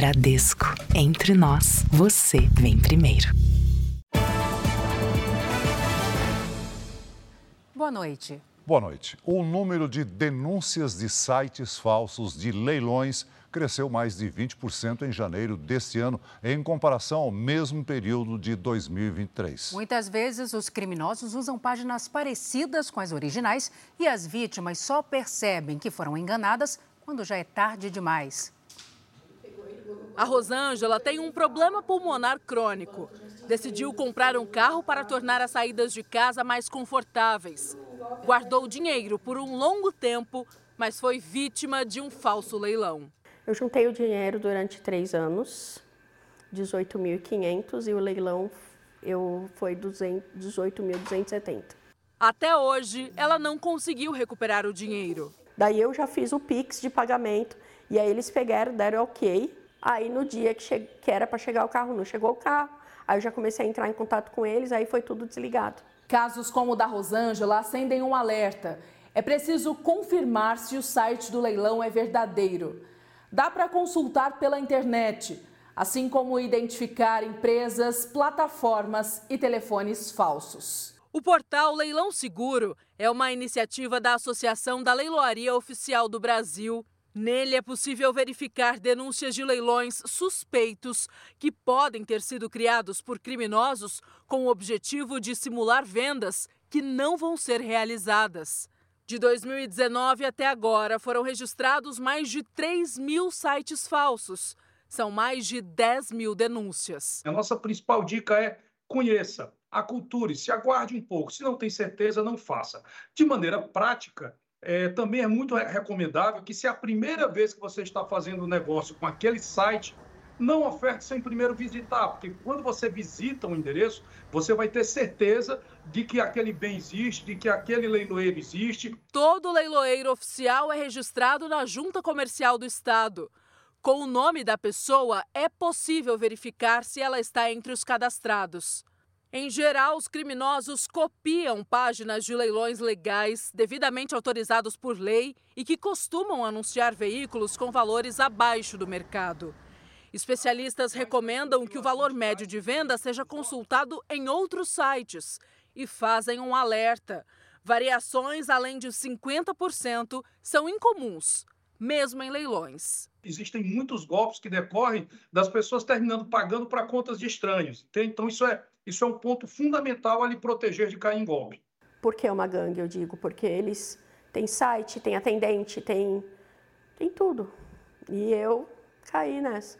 Bradesco. Entre nós, você vem primeiro. Boa noite. Boa noite. O número de denúncias de sites falsos de leilões cresceu mais de 20% em janeiro deste ano, em comparação ao mesmo período de 2023. Muitas vezes, os criminosos usam páginas parecidas com as originais e as vítimas só percebem que foram enganadas quando já é tarde demais. A Rosângela tem um problema pulmonar crônico. Decidiu comprar um carro para tornar as saídas de casa mais confortáveis. Guardou dinheiro por um longo tempo, mas foi vítima de um falso leilão. Eu juntei o dinheiro durante três anos, 18.500, e o leilão eu foi 18.270. Até hoje, ela não conseguiu recuperar o dinheiro. Daí eu já fiz o Pix de pagamento, e aí eles pegaram, deram ok. Aí no dia que, che... que era para chegar o carro, não chegou o carro. Aí eu já comecei a entrar em contato com eles, aí foi tudo desligado. Casos como o da Rosângela acendem um alerta. É preciso confirmar se o site do leilão é verdadeiro dá para consultar pela internet, assim como identificar empresas, plataformas e telefones falsos. O portal Leilão Seguro é uma iniciativa da Associação da Leiloaria Oficial do Brasil. Nele é possível verificar denúncias de leilões suspeitos que podem ter sido criados por criminosos com o objetivo de simular vendas que não vão ser realizadas. De 2019 até agora, foram registrados mais de 3 mil sites falsos. São mais de 10 mil denúncias. A nossa principal dica é conheça, aculture-se, aguarde um pouco. Se não tem certeza, não faça. De maneira prática, é, também é muito recomendável que se é a primeira vez que você está fazendo um negócio com aquele site, não oferte sem primeiro visitar, porque quando você visita um endereço, você vai ter certeza de que aquele bem existe, de que aquele leiloeiro existe. Todo leiloeiro oficial é registrado na Junta Comercial do Estado. Com o nome da pessoa, é possível verificar se ela está entre os cadastrados. Em geral, os criminosos copiam páginas de leilões legais, devidamente autorizados por lei e que costumam anunciar veículos com valores abaixo do mercado. Especialistas recomendam que o valor médio de venda seja consultado em outros sites e fazem um alerta. Variações além de 50% são incomuns, mesmo em leilões. Existem muitos golpes que decorrem das pessoas terminando pagando para contas de estranhos. Então, isso é, isso é um ponto fundamental a lhe proteger de cair em golpe. Por que uma gangue, eu digo? Porque eles têm site, têm atendente, têm, têm tudo. E eu caí nessa.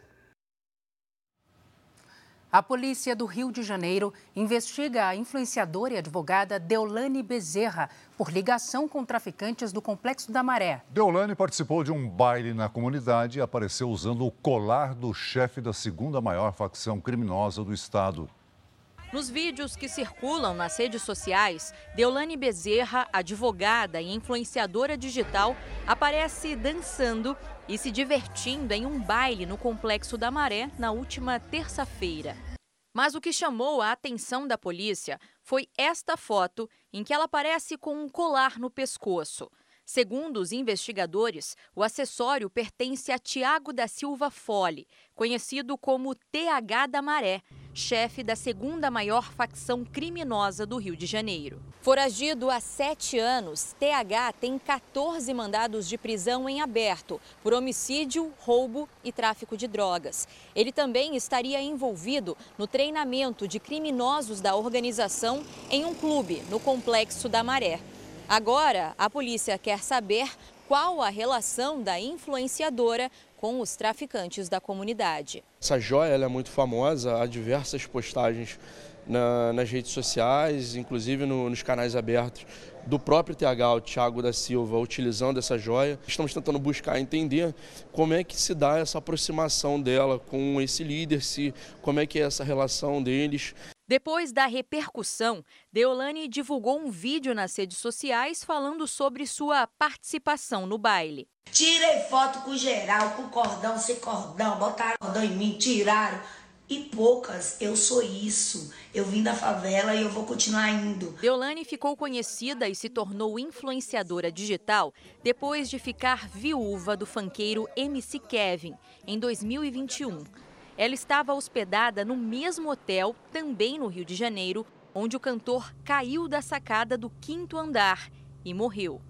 A polícia do Rio de Janeiro investiga a influenciadora e advogada Deolane Bezerra por ligação com traficantes do Complexo da Maré. Deolane participou de um baile na comunidade e apareceu usando o colar do chefe da segunda maior facção criminosa do estado. Nos vídeos que circulam nas redes sociais, Deolane Bezerra, advogada e influenciadora digital, aparece dançando e se divertindo em um baile no Complexo da Maré na última terça-feira. Mas o que chamou a atenção da polícia foi esta foto em que ela aparece com um colar no pescoço. Segundo os investigadores, o acessório pertence a Tiago da Silva Fole, conhecido como TH da Maré, chefe da segunda maior facção criminosa do Rio de Janeiro. Foragido há sete anos, TH tem 14 mandados de prisão em aberto por homicídio, roubo e tráfico de drogas. Ele também estaria envolvido no treinamento de criminosos da organização em um clube no Complexo da Maré. Agora, a polícia quer saber qual a relação da influenciadora com os traficantes da comunidade. Essa joia é muito famosa, há diversas postagens na, nas redes sociais, inclusive no, nos canais abertos do próprio TH, o Thiago da Silva, utilizando essa joia. Estamos tentando buscar entender como é que se dá essa aproximação dela com esse líder, se, como é que é essa relação deles. Depois da repercussão, Deolane divulgou um vídeo nas redes sociais falando sobre sua participação no baile. Tirei foto com geral, com cordão, sem cordão, botaram cordão em mim, tiraram. e poucas. Eu sou isso. Eu vim da favela e eu vou continuar indo. Deolane ficou conhecida e se tornou influenciadora digital depois de ficar viúva do fanqueiro MC Kevin em 2021. Ela estava hospedada no mesmo hotel, também no Rio de Janeiro, onde o cantor caiu da sacada do quinto andar e morreu.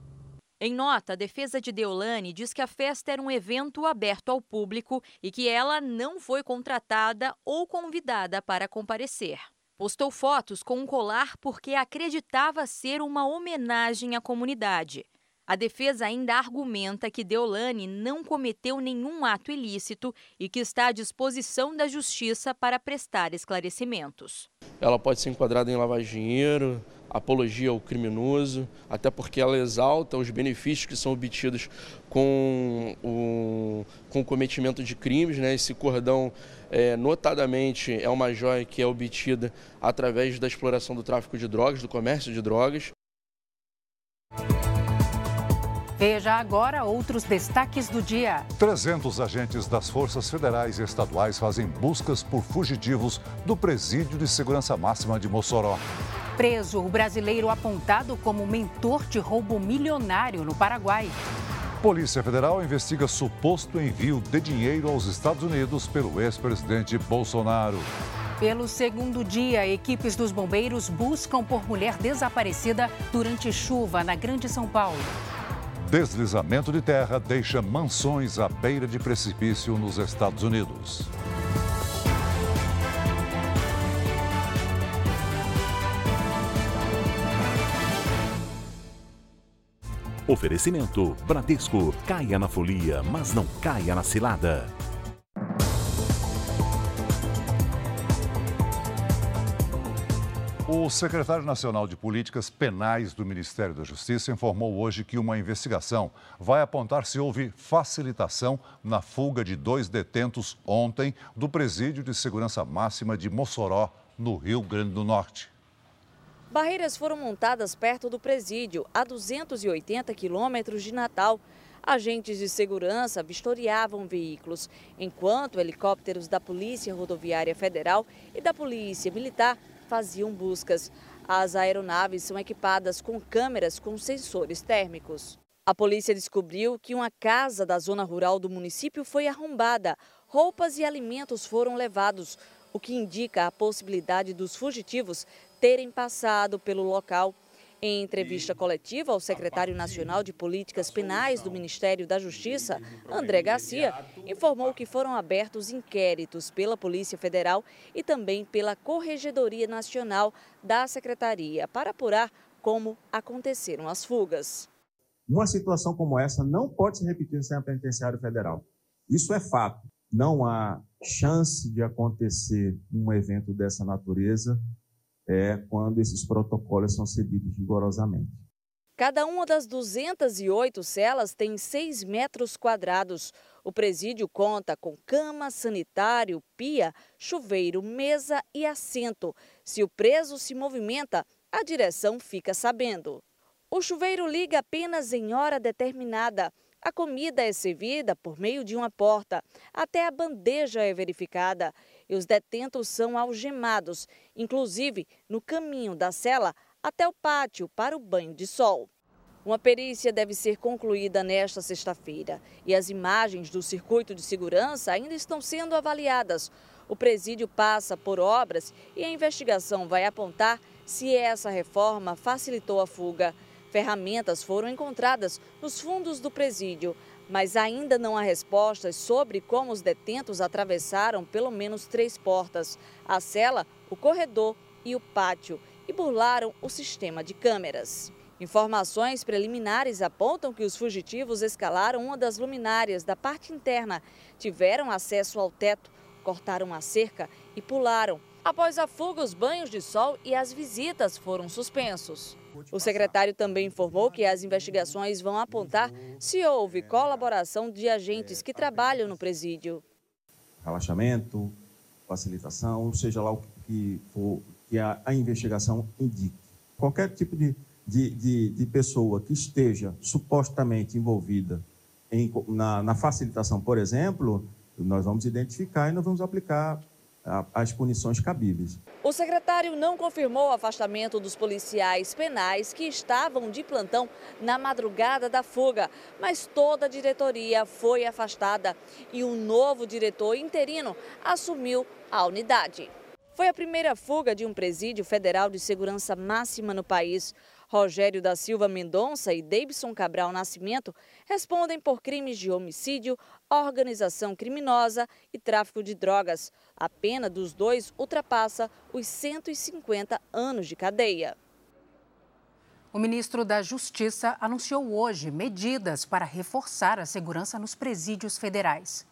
Em nota, a defesa de Deolane diz que a festa era um evento aberto ao público e que ela não foi contratada ou convidada para comparecer. Postou fotos com um colar porque acreditava ser uma homenagem à comunidade. A defesa ainda argumenta que Deolane não cometeu nenhum ato ilícito e que está à disposição da justiça para prestar esclarecimentos. Ela pode ser enquadrada em de dinheiro, apologia ao criminoso, até porque ela exalta os benefícios que são obtidos com o, com o cometimento de crimes. Né? Esse cordão, é, notadamente, é uma joia que é obtida através da exploração do tráfico de drogas, do comércio de drogas. Veja agora outros destaques do dia. 300 agentes das forças federais e estaduais fazem buscas por fugitivos do Presídio de Segurança Máxima de Mossoró. Preso o brasileiro apontado como mentor de roubo milionário no Paraguai. Polícia Federal investiga suposto envio de dinheiro aos Estados Unidos pelo ex-presidente Bolsonaro. Pelo segundo dia, equipes dos bombeiros buscam por mulher desaparecida durante chuva na Grande São Paulo. Deslizamento de terra deixa mansões à beira de precipício nos Estados Unidos. Oferecimento Bradesco. Caia na folia, mas não caia na cilada. Secretário nacional de Políticas Penais do Ministério da Justiça informou hoje que uma investigação vai apontar se houve facilitação na fuga de dois detentos ontem do Presídio de Segurança Máxima de Mossoró, no Rio Grande do Norte. Barreiras foram montadas perto do presídio, a 280 quilômetros de Natal. Agentes de segurança vistoriavam veículos, enquanto helicópteros da Polícia Rodoviária Federal e da Polícia Militar faziam buscas. As aeronaves são equipadas com câmeras com sensores térmicos. A polícia descobriu que uma casa da zona rural do município foi arrombada. Roupas e alimentos foram levados, o que indica a possibilidade dos fugitivos terem passado pelo local. Em entrevista coletiva ao secretário nacional de Políticas Penais do Ministério da Justiça, André Garcia, informou que foram abertos inquéritos pela Polícia Federal e também pela Corregedoria Nacional da Secretaria para apurar como aconteceram as fugas. Uma situação como essa não pode se repetir no sistema penitenciário federal. Isso é fato. Não há chance de acontecer um evento dessa natureza é, quando esses protocolos são seguidos rigorosamente. Cada uma das 208 celas tem 6 metros quadrados. O presídio conta com cama, sanitário, pia, chuveiro, mesa e assento. Se o preso se movimenta, a direção fica sabendo. O chuveiro liga apenas em hora determinada. A comida é servida por meio de uma porta. Até a bandeja é verificada e os detentos são algemados, inclusive no caminho da cela até o pátio para o banho de sol. Uma perícia deve ser concluída nesta sexta-feira e as imagens do circuito de segurança ainda estão sendo avaliadas. O presídio passa por obras e a investigação vai apontar se essa reforma facilitou a fuga. Ferramentas foram encontradas nos fundos do presídio, mas ainda não há respostas sobre como os detentos atravessaram pelo menos três portas: a cela, o corredor e o pátio, e burlaram o sistema de câmeras. Informações preliminares apontam que os fugitivos escalaram uma das luminárias da parte interna, tiveram acesso ao teto, cortaram a cerca e pularam. Após a fuga, os banhos de sol e as visitas foram suspensos. O secretário também informou que as investigações vão apontar se houve colaboração de agentes que trabalham no presídio. Relaxamento, facilitação, ou seja lá o que for que a, a investigação indique. Qualquer tipo de, de, de, de, pessoa que esteja supostamente envolvida em, na, na facilitação, por exemplo, nós vamos identificar e nós vamos aplicar as punições cabíveis. O secretário não confirmou o afastamento dos policiais penais que estavam de plantão na madrugada da fuga, mas toda a diretoria foi afastada e um novo diretor interino assumiu a unidade. Foi a primeira fuga de um presídio federal de segurança máxima no país. Rogério da Silva Mendonça e Davidson Cabral Nascimento respondem por crimes de homicídio, organização criminosa e tráfico de drogas. A pena dos dois ultrapassa os 150 anos de cadeia. O ministro da Justiça anunciou hoje medidas para reforçar a segurança nos presídios federais.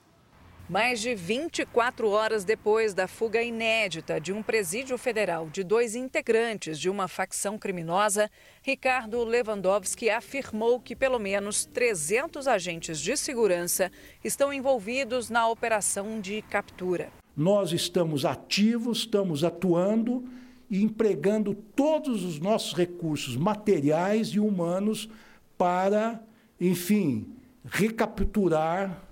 Mais de 24 horas depois da fuga inédita de um presídio federal de dois integrantes de uma facção criminosa, Ricardo Lewandowski afirmou que pelo menos 300 agentes de segurança estão envolvidos na operação de captura. Nós estamos ativos, estamos atuando e empregando todos os nossos recursos materiais e humanos para, enfim, recapturar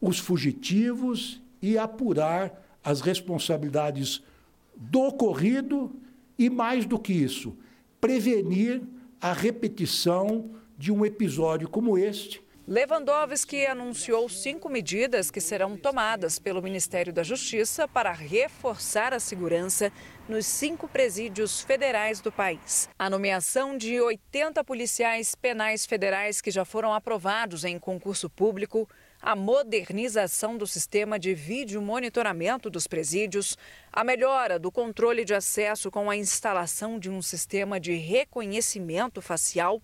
os fugitivos e apurar as responsabilidades do ocorrido e, mais do que isso, prevenir a repetição de um episódio como este. Lewandowski anunciou cinco medidas que serão tomadas pelo Ministério da Justiça para reforçar a segurança nos cinco presídios federais do país. A nomeação de 80 policiais penais federais que já foram aprovados em concurso público a modernização do sistema de vídeo monitoramento dos presídios, a melhora do controle de acesso com a instalação de um sistema de reconhecimento facial,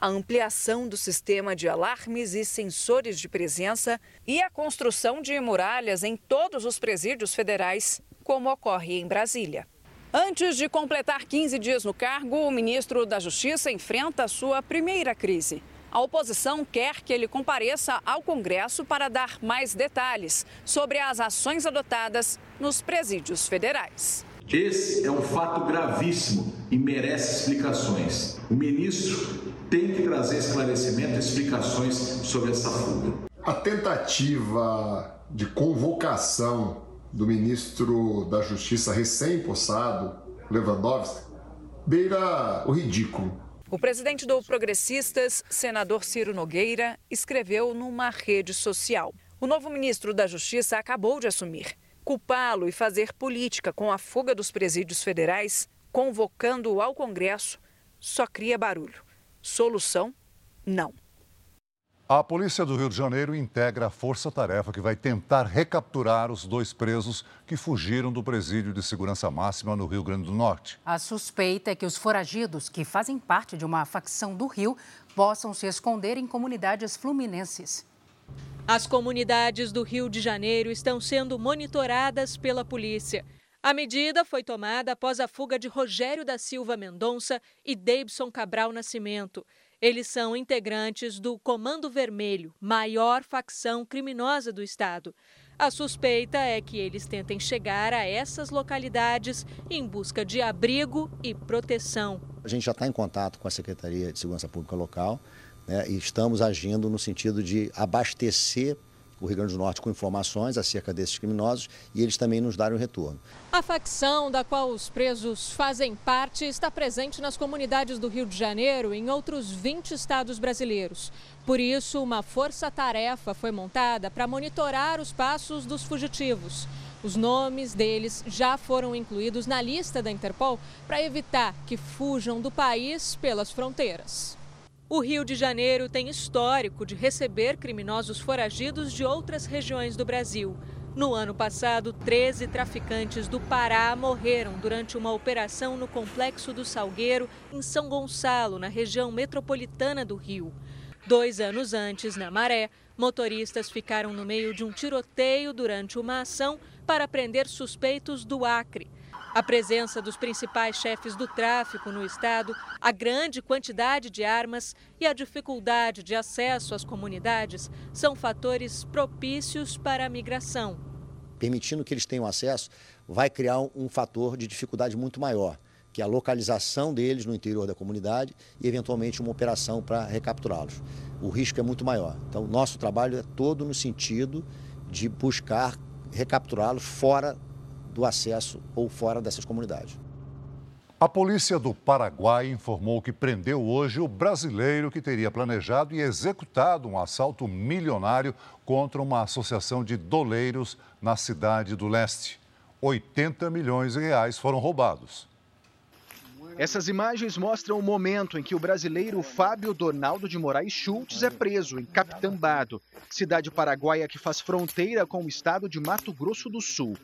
a ampliação do sistema de alarmes e sensores de presença e a construção de muralhas em todos os presídios federais, como ocorre em Brasília. Antes de completar 15 dias no cargo, o ministro da Justiça enfrenta sua primeira crise. A oposição quer que ele compareça ao Congresso para dar mais detalhes sobre as ações adotadas nos presídios federais. Esse é um fato gravíssimo e merece explicações. O ministro tem que trazer esclarecimento e explicações sobre essa fuga. A tentativa de convocação do ministro da Justiça recém-possado, Lewandowski, beira o ridículo. O presidente do Progressistas, senador Ciro Nogueira, escreveu numa rede social. O novo ministro da Justiça acabou de assumir. Culpá-lo e fazer política com a fuga dos presídios federais, convocando-o ao Congresso, só cria barulho. Solução? Não. A polícia do Rio de Janeiro integra a força-tarefa que vai tentar recapturar os dois presos que fugiram do presídio de segurança máxima no Rio Grande do Norte. A suspeita é que os foragidos, que fazem parte de uma facção do Rio, possam se esconder em comunidades fluminenses. As comunidades do Rio de Janeiro estão sendo monitoradas pela polícia. A medida foi tomada após a fuga de Rogério da Silva Mendonça e Davidson Cabral Nascimento. Eles são integrantes do Comando Vermelho, maior facção criminosa do estado. A suspeita é que eles tentem chegar a essas localidades em busca de abrigo e proteção. A gente já está em contato com a Secretaria de Segurança Pública local né, e estamos agindo no sentido de abastecer o Rio Grande do Norte com informações acerca desses criminosos e eles também nos darem o retorno. A facção da qual os presos fazem parte está presente nas comunidades do Rio de Janeiro e em outros 20 estados brasileiros. Por isso, uma força-tarefa foi montada para monitorar os passos dos fugitivos. Os nomes deles já foram incluídos na lista da Interpol para evitar que fujam do país pelas fronteiras. O Rio de Janeiro tem histórico de receber criminosos foragidos de outras regiões do Brasil. No ano passado, 13 traficantes do Pará morreram durante uma operação no Complexo do Salgueiro, em São Gonçalo, na região metropolitana do Rio. Dois anos antes, na Maré, motoristas ficaram no meio de um tiroteio durante uma ação para prender suspeitos do Acre. A presença dos principais chefes do tráfico no estado, a grande quantidade de armas e a dificuldade de acesso às comunidades são fatores propícios para a migração. Permitindo que eles tenham acesso, vai criar um fator de dificuldade muito maior, que é a localização deles no interior da comunidade e, eventualmente, uma operação para recapturá-los. O risco é muito maior. Então, nosso trabalho é todo no sentido de buscar recapturá-los fora do acesso ou fora dessas comunidades. A polícia do Paraguai informou que prendeu hoje o brasileiro que teria planejado e executado um assalto milionário contra uma associação de doleiros na cidade do leste. 80 milhões de reais foram roubados. Essas imagens mostram o momento em que o brasileiro Fábio Donaldo de Moraes Schultz é preso em Capitambado, cidade paraguaia que faz fronteira com o estado de Mato Grosso do Sul.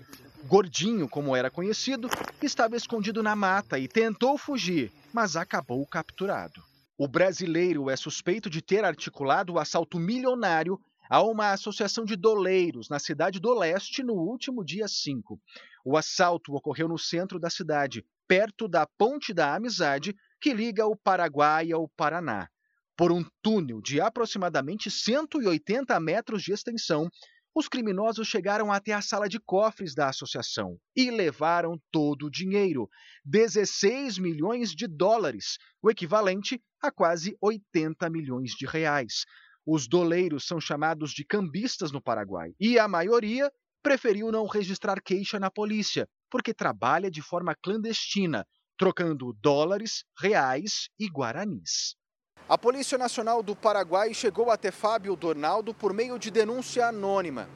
Gordinho, como era conhecido, estava escondido na mata e tentou fugir, mas acabou capturado. O brasileiro é suspeito de ter articulado o assalto milionário a uma associação de doleiros na cidade do leste no último dia 5. O assalto ocorreu no centro da cidade, perto da Ponte da Amizade, que liga o Paraguai ao Paraná. Por um túnel de aproximadamente 180 metros de extensão, os criminosos chegaram até a sala de cofres da associação e levaram todo o dinheiro, 16 milhões de dólares, o equivalente a quase 80 milhões de reais. Os doleiros são chamados de cambistas no Paraguai e a maioria preferiu não registrar queixa na polícia, porque trabalha de forma clandestina, trocando dólares, reais e guaranis. A Polícia Nacional do Paraguai chegou até Fábio Dornaldo por meio de denúncia anônima.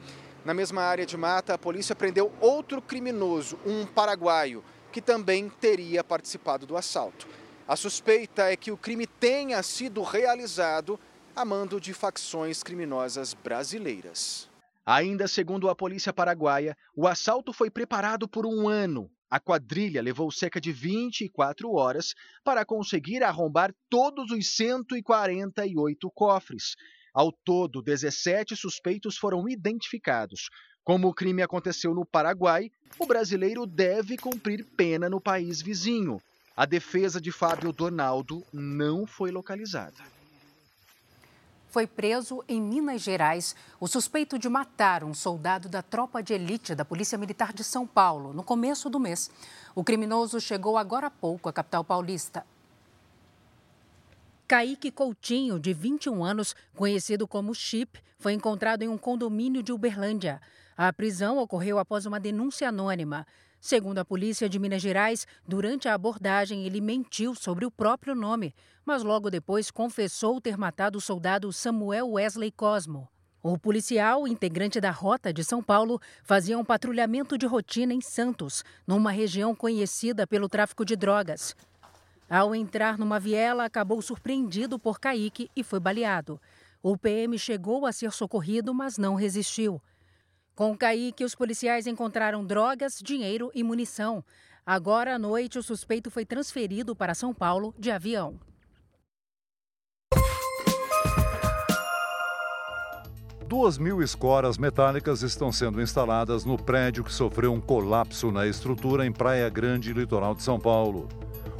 Na mesma área de mata, a polícia prendeu outro criminoso, um paraguaio, que também teria participado do assalto. A suspeita é que o crime tenha sido realizado a mando de facções criminosas brasileiras. Ainda segundo a polícia paraguaia, o assalto foi preparado por um ano. A quadrilha levou cerca de 24 horas para conseguir arrombar todos os 148 cofres. Ao todo, 17 suspeitos foram identificados. Como o crime aconteceu no Paraguai, o brasileiro deve cumprir pena no país vizinho. A defesa de Fábio Donaldo não foi localizada foi preso em Minas Gerais o suspeito de matar um soldado da tropa de elite da Polícia Militar de São Paulo no começo do mês. O criminoso chegou agora há pouco à capital paulista. Kaique Coutinho, de 21 anos, conhecido como Chip, foi encontrado em um condomínio de Uberlândia. A prisão ocorreu após uma denúncia anônima. Segundo a polícia de Minas Gerais, durante a abordagem ele mentiu sobre o próprio nome, mas logo depois confessou ter matado o soldado Samuel Wesley Cosmo. O policial, integrante da Rota de São Paulo, fazia um patrulhamento de rotina em Santos, numa região conhecida pelo tráfico de drogas. Ao entrar numa viela, acabou surpreendido por Kaique e foi baleado. O PM chegou a ser socorrido, mas não resistiu. Com Kaique, os policiais encontraram drogas, dinheiro e munição. Agora à noite, o suspeito foi transferido para São Paulo de avião. Duas mil escoras metálicas estão sendo instaladas no prédio que sofreu um colapso na estrutura em Praia Grande, litoral de São Paulo.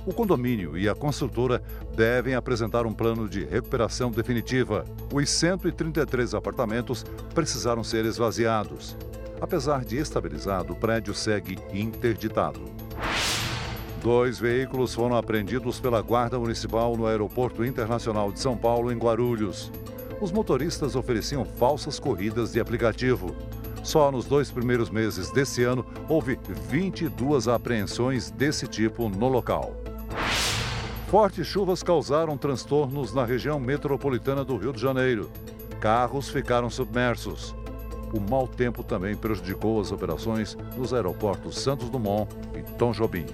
O condomínio e a construtora devem apresentar um plano de recuperação definitiva. Os 133 apartamentos precisaram ser esvaziados. Apesar de estabilizado, o prédio segue interditado. Dois veículos foram apreendidos pela Guarda Municipal no Aeroporto Internacional de São Paulo, em Guarulhos. Os motoristas ofereciam falsas corridas de aplicativo. Só nos dois primeiros meses desse ano houve 22 apreensões desse tipo no local. Fortes chuvas causaram transtornos na região metropolitana do Rio de Janeiro. Carros ficaram submersos. O mau tempo também prejudicou as operações nos aeroportos Santos Dumont e Tom Jobim.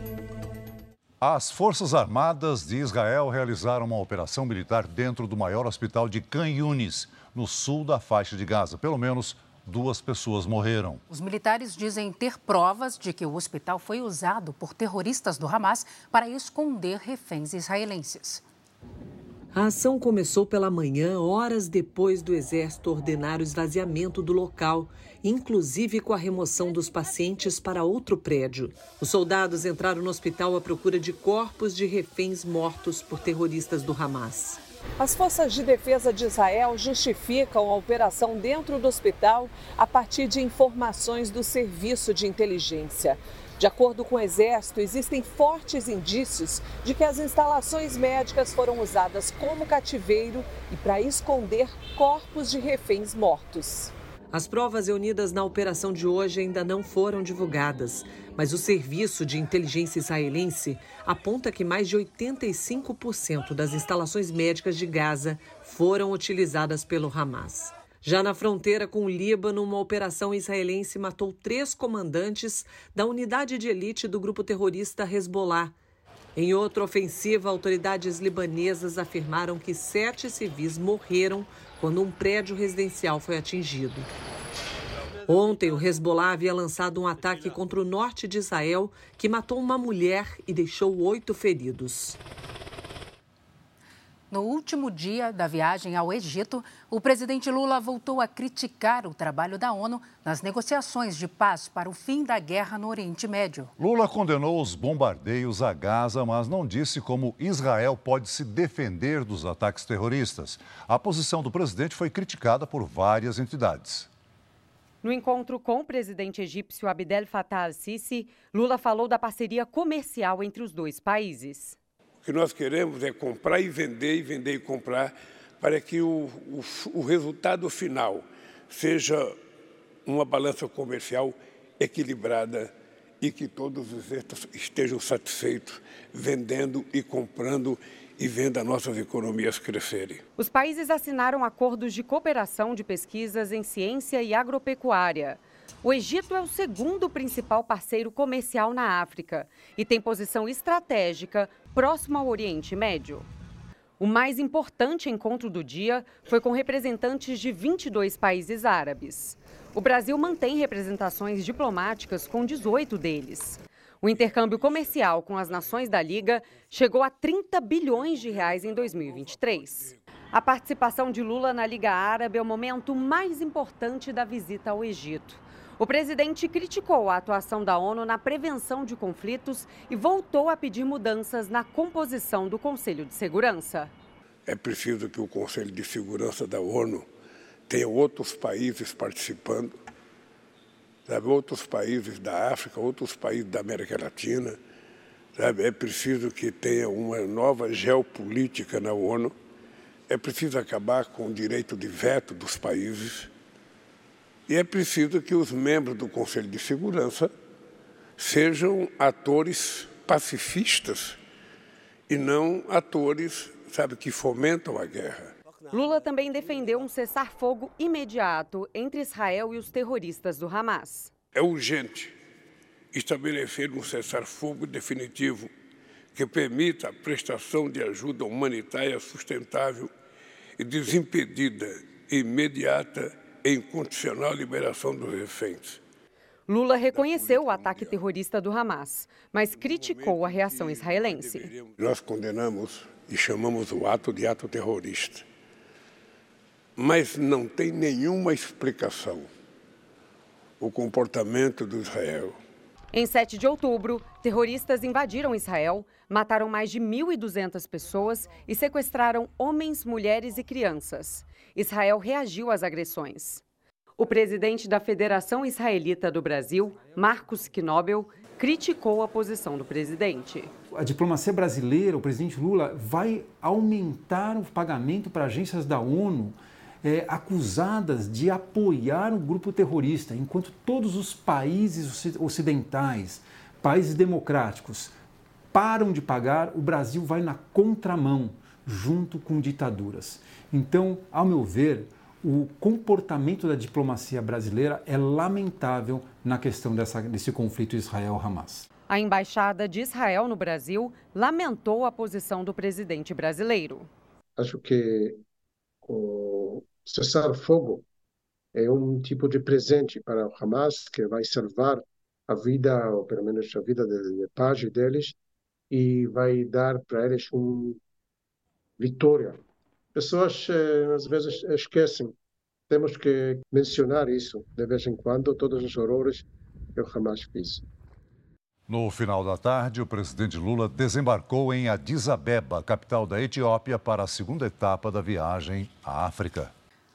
As Forças Armadas de Israel realizaram uma operação militar dentro do maior hospital de Khan Yunis, no sul da faixa de Gaza. Pelo menos duas pessoas morreram. Os militares dizem ter provas de que o hospital foi usado por terroristas do Hamas para esconder reféns israelenses. A ação começou pela manhã, horas depois do exército ordenar o esvaziamento do local, inclusive com a remoção dos pacientes para outro prédio. Os soldados entraram no hospital à procura de corpos de reféns mortos por terroristas do Hamas. As forças de defesa de Israel justificam a operação dentro do hospital a partir de informações do serviço de inteligência. De acordo com o Exército, existem fortes indícios de que as instalações médicas foram usadas como cativeiro e para esconder corpos de reféns mortos. As provas reunidas na operação de hoje ainda não foram divulgadas, mas o serviço de inteligência israelense aponta que mais de 85% das instalações médicas de Gaza foram utilizadas pelo Hamas. Já na fronteira com o Líbano, uma operação israelense matou três comandantes da unidade de elite do grupo terrorista Hezbollah. Em outra ofensiva, autoridades libanesas afirmaram que sete civis morreram quando um prédio residencial foi atingido. Ontem, o Hezbollah havia lançado um ataque contra o norte de Israel que matou uma mulher e deixou oito feridos. No último dia da viagem ao Egito, o presidente Lula voltou a criticar o trabalho da ONU nas negociações de paz para o fim da guerra no Oriente Médio. Lula condenou os bombardeios a Gaza, mas não disse como Israel pode se defender dos ataques terroristas. A posição do presidente foi criticada por várias entidades. No encontro com o presidente egípcio Abdel Fattah al-Sisi, Lula falou da parceria comercial entre os dois países que nós queremos é comprar e vender, e vender e comprar, para que o, o, o resultado final seja uma balança comercial equilibrada e que todos os estejam satisfeitos vendendo e comprando e vendo as nossas economias crescerem. Os países assinaram acordos de cooperação de pesquisas em ciência e agropecuária. O Egito é o segundo principal parceiro comercial na África e tem posição estratégica próximo ao Oriente Médio. O mais importante encontro do dia foi com representantes de 22 países árabes. O Brasil mantém representações diplomáticas com 18 deles. O intercâmbio comercial com as nações da Liga chegou a 30 bilhões de reais em 2023. A participação de Lula na Liga Árabe é o momento mais importante da visita ao Egito. O presidente criticou a atuação da ONU na prevenção de conflitos e voltou a pedir mudanças na composição do Conselho de Segurança. É preciso que o Conselho de Segurança da ONU tenha outros países participando, sabe, outros países da África, outros países da América Latina. Sabe, é preciso que tenha uma nova geopolítica na ONU. É preciso acabar com o direito de veto dos países e é preciso que os membros do Conselho de Segurança sejam atores pacifistas e não atores, sabe, que fomentam a guerra. Lula também defendeu um cessar-fogo imediato entre Israel e os terroristas do Hamas. É urgente estabelecer um cessar-fogo definitivo que permita a prestação de ajuda humanitária sustentável e desimpedida, imediata e incondicional liberação dos reféns. Lula reconheceu o ataque terrorista do Hamas, mas criticou a reação israelense. Nós condenamos e chamamos o ato de ato terrorista. Mas não tem nenhuma explicação o comportamento do Israel. Em 7 de outubro, terroristas invadiram Israel, mataram mais de 1.200 pessoas e sequestraram homens, mulheres e crianças. Israel reagiu às agressões. O presidente da Federação Israelita do Brasil, Marcos Knobel, criticou a posição do presidente. A diplomacia brasileira, o presidente Lula, vai aumentar o pagamento para agências da ONU é, acusadas de apoiar um grupo terrorista, enquanto todos os países ocidentais, países democráticos, param de pagar, o Brasil vai na contramão, junto com ditaduras. Então, ao meu ver, o comportamento da diplomacia brasileira é lamentável na questão dessa, desse conflito Israel-Hamas. A embaixada de Israel no Brasil lamentou a posição do presidente brasileiro. Acho que o cessar-fogo é um tipo de presente para o Hamas que vai salvar a vida, ou pelo menos a vida de, de paz deles, e vai dar para eles uma vitória pessoas eh, às vezes esquecem. Temos que mencionar isso de vez em quando, todos os horrores que eu jamais fiz. No final da tarde, o presidente Lula desembarcou em Addis Abeba, capital da Etiópia, para a segunda etapa da viagem à África.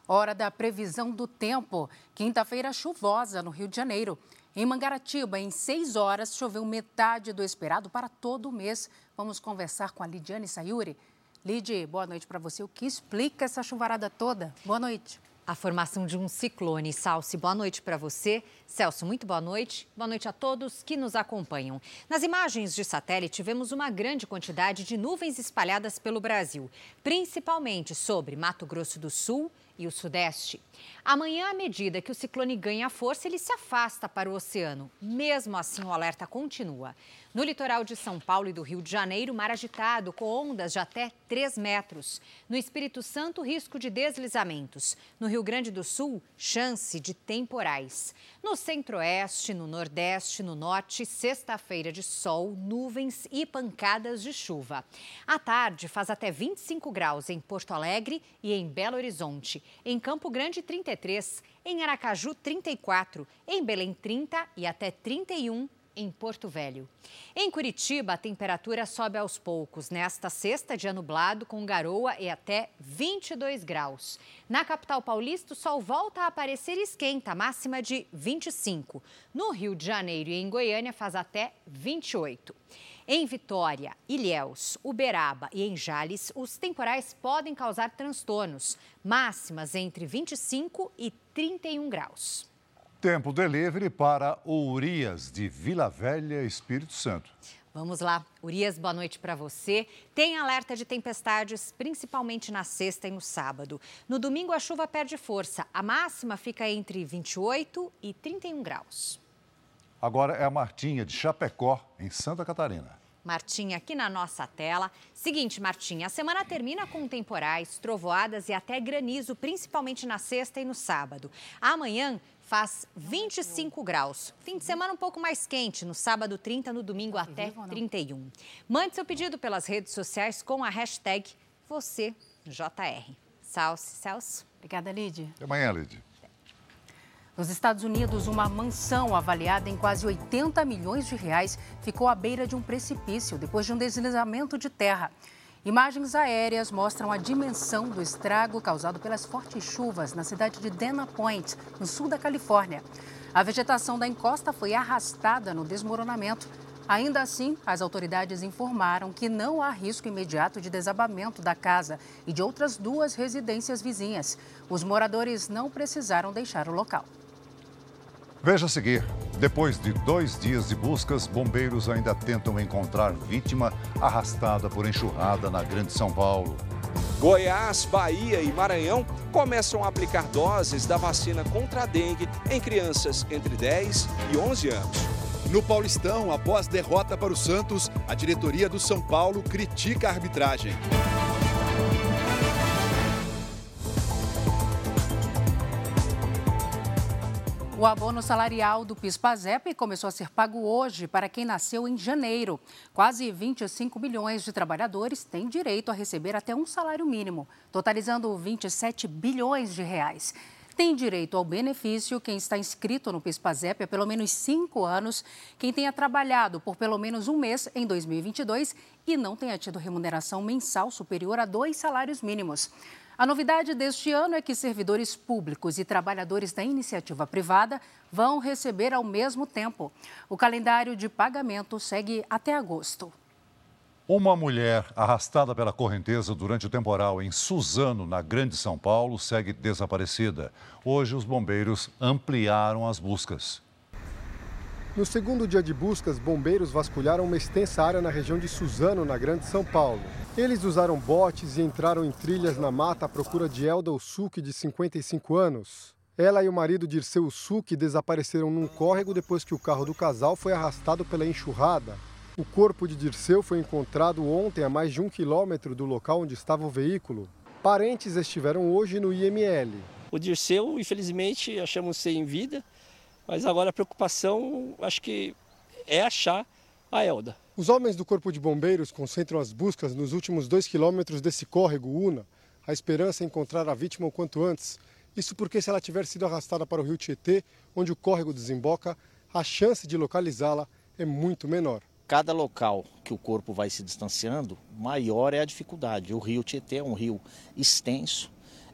Hora da previsão do tempo. Quinta-feira chuvosa no Rio de Janeiro. Em Mangaratiba, em seis horas, choveu metade do esperado para todo o mês. Vamos conversar com a Lidiane Sayuri. Lid, boa noite para você. O que explica essa chuvarada toda? Boa noite. A formação de um ciclone. Salsi, boa noite para você. Celso, muito boa noite. Boa noite a todos que nos acompanham. Nas imagens de satélite, vemos uma grande quantidade de nuvens espalhadas pelo Brasil, principalmente sobre Mato Grosso do Sul e o Sudeste. Amanhã, à medida que o ciclone ganha força, ele se afasta para o oceano. Mesmo assim, o alerta continua. No litoral de São Paulo e do Rio de Janeiro, mar agitado, com ondas de até 3 metros. No Espírito Santo, risco de deslizamentos. No Rio Grande do Sul, chance de temporais. No centro-oeste, no nordeste, no norte, sexta-feira de sol, nuvens e pancadas de chuva. À tarde, faz até 25 graus em Porto Alegre e em Belo Horizonte. Em Campo Grande, 33. Em Aracaju, 34. Em Belém, 30 e até 31 em Porto Velho. Em Curitiba, a temperatura sobe aos poucos. Nesta sexta, dia nublado, com garoa e até 22 graus. Na capital paulista, o sol volta a aparecer e esquenta, máxima de 25. No Rio de Janeiro e em Goiânia, faz até 28. Em Vitória, Ilhéus, Uberaba e em Jales, os temporais podem causar transtornos, máximas entre 25 e 31 graus. Tempo delivery para o Urias, de Vila Velha, Espírito Santo. Vamos lá. Urias, boa noite para você. Tem alerta de tempestades, principalmente na sexta e no sábado. No domingo, a chuva perde força. A máxima fica entre 28 e 31 graus. Agora é a Martinha, de Chapecó, em Santa Catarina. Martinha, aqui na nossa tela. Seguinte, Martinha, a semana termina com temporais, trovoadas e até granizo, principalmente na sexta e no sábado. Amanhã faz 25 graus. Fim de semana um pouco mais quente, no sábado 30, no domingo até 31. Mande seu pedido pelas redes sociais com a hashtag VocêJR. Salce, Celso. Obrigada, Lid. Até amanhã, Lid. Nos Estados Unidos, uma mansão avaliada em quase 80 milhões de reais ficou à beira de um precipício depois de um deslizamento de terra. Imagens aéreas mostram a dimensão do estrago causado pelas fortes chuvas na cidade de Dana Point, no sul da Califórnia. A vegetação da encosta foi arrastada no desmoronamento. Ainda assim, as autoridades informaram que não há risco imediato de desabamento da casa e de outras duas residências vizinhas. Os moradores não precisaram deixar o local. Veja a seguir. Depois de dois dias de buscas, bombeiros ainda tentam encontrar vítima arrastada por enxurrada na Grande São Paulo. Goiás, Bahia e Maranhão começam a aplicar doses da vacina contra a dengue em crianças entre 10 e 11 anos. No Paulistão, após derrota para o Santos, a diretoria do São Paulo critica a arbitragem. O abono salarial do PIS-PASEP começou a ser pago hoje para quem nasceu em janeiro. Quase 25 milhões de trabalhadores têm direito a receber até um salário mínimo, totalizando 27 bilhões de reais. Tem direito ao benefício quem está inscrito no PIS-PASEP há pelo menos cinco anos, quem tenha trabalhado por pelo menos um mês em 2022 e não tenha tido remuneração mensal superior a dois salários mínimos. A novidade deste ano é que servidores públicos e trabalhadores da iniciativa privada vão receber ao mesmo tempo. O calendário de pagamento segue até agosto. Uma mulher arrastada pela correnteza durante o temporal em Suzano, na Grande São Paulo, segue desaparecida. Hoje, os bombeiros ampliaram as buscas. No segundo dia de buscas, bombeiros vasculharam uma extensa área na região de Suzano, na Grande São Paulo. Eles usaram botes e entraram em trilhas na mata à procura de Elda Usuki, de 55 anos. Ela e o marido Dirceu Usuki desapareceram num córrego depois que o carro do casal foi arrastado pela enxurrada. O corpo de Dirceu foi encontrado ontem a mais de um quilômetro do local onde estava o veículo. Parentes estiveram hoje no IML. O Dirceu, infelizmente, achamos sem vida. Mas agora a preocupação, acho que é achar a Elda. Os homens do Corpo de Bombeiros concentram as buscas nos últimos dois quilômetros desse córrego Una. A esperança é encontrar a vítima o quanto antes. Isso porque, se ela tiver sido arrastada para o rio Tietê, onde o córrego desemboca, a chance de localizá-la é muito menor. Cada local que o corpo vai se distanciando, maior é a dificuldade. O rio Tietê é um rio extenso,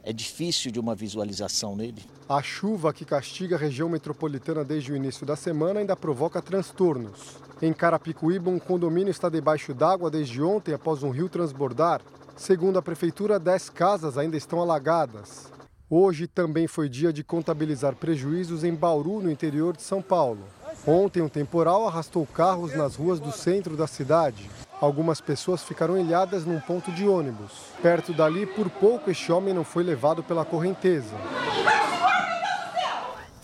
é difícil de uma visualização nele. A chuva que castiga a região metropolitana desde o início da semana ainda provoca transtornos. Em Carapicuíba, um condomínio está debaixo d'água desde ontem após um rio transbordar. Segundo a prefeitura, 10 casas ainda estão alagadas. Hoje também foi dia de contabilizar prejuízos em Bauru, no interior de São Paulo. Ontem, um temporal arrastou carros nas ruas do centro da cidade. Algumas pessoas ficaram ilhadas num ponto de ônibus. Perto dali, por pouco, este homem não foi levado pela correnteza.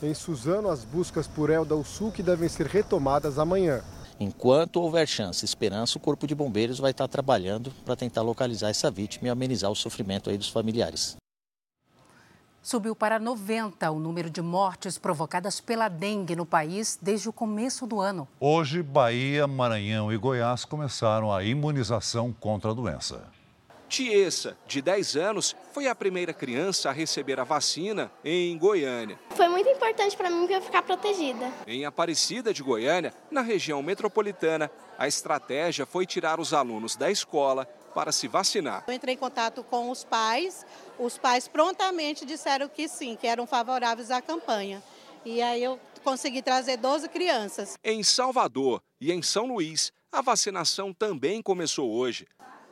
Em Suzano, as buscas por Elda Usuki devem ser retomadas amanhã. Enquanto houver chance, esperança, o Corpo de Bombeiros vai estar trabalhando para tentar localizar essa vítima e amenizar o sofrimento aí dos familiares. Subiu para 90 o número de mortes provocadas pela dengue no país desde o começo do ano. Hoje, Bahia, Maranhão e Goiás começaram a imunização contra a doença. Tiesa, de 10 anos, foi a primeira criança a receber a vacina em Goiânia. Foi muito importante para mim para ficar protegida. Em Aparecida de Goiânia, na região metropolitana, a estratégia foi tirar os alunos da escola para se vacinar. Eu entrei em contato com os pais, os pais prontamente disseram que sim, que eram favoráveis à campanha. E aí eu consegui trazer 12 crianças. Em Salvador e em São Luís, a vacinação também começou hoje.